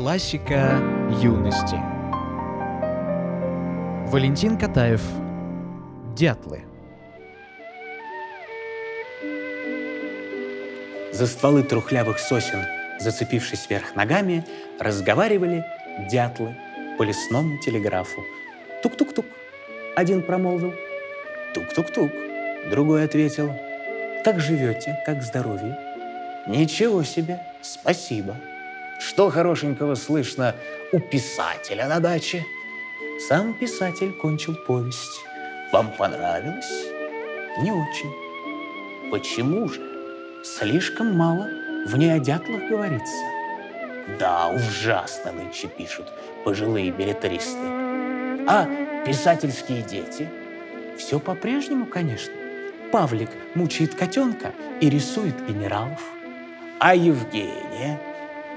Классика юности. Валентин Катаев. Дятлы. За стволы трухлявых сосен, зацепившись вверх ногами, разговаривали дятлы по лесному телеграфу. Тук-тук-тук. Один промолвил. Тук-тук-тук. Другой ответил. Как живете? Как здоровье? Ничего себе. Спасибо. Что хорошенького слышно у писателя на даче? Сам писатель кончил повесть. Вам понравилось? Не очень. Почему же? Слишком мало в ней о дятлах говорится. Да, ужасно нынче пишут пожилые билетаристы. А писательские дети? Все по-прежнему, конечно. Павлик мучает котенка и рисует генералов. А Евгения?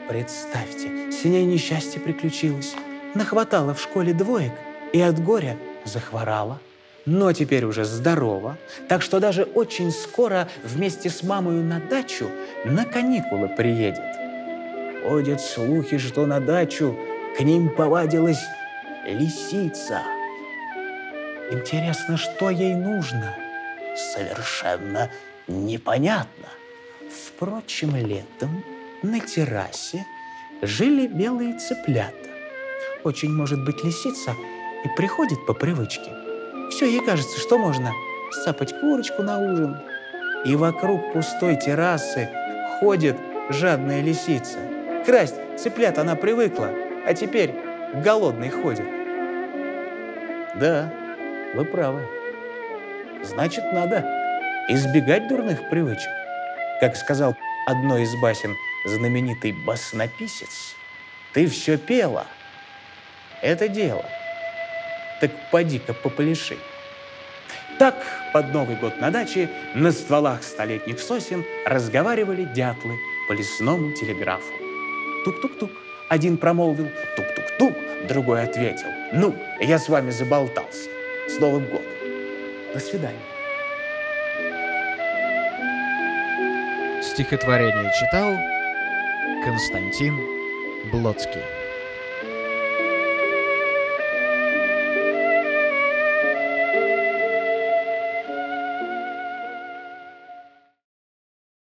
Представьте, с ней несчастье приключилось. Нахватала в школе двоек и от горя захворала. Но теперь уже здорова, так что даже очень скоро вместе с мамой на дачу на каникулы приедет. Ходят слухи, что на дачу к ним повадилась лисица. Интересно, что ей нужно? Совершенно непонятно. Впрочем, летом на террасе жили белые цыплята. Очень может быть лисица и приходит по привычке. Все ей кажется, что можно сапать курочку на ужин. И вокруг пустой террасы ходит жадная лисица. Красть цыплят она привыкла, а теперь голодный ходит. Да, вы правы. Значит, надо избегать дурных привычек. Как сказал одной из басен знаменитый баснописец, ты все пела. Это дело. Так поди-ка попляши. Так под Новый год на даче на стволах столетних сосен разговаривали дятлы по лесному телеграфу. Тук-тук-тук. Один промолвил тук-тук-тук, другой ответил. Ну, я с вами заболтался. С Новым годом. До свидания. Стихотворение читал Константин Блоцкий.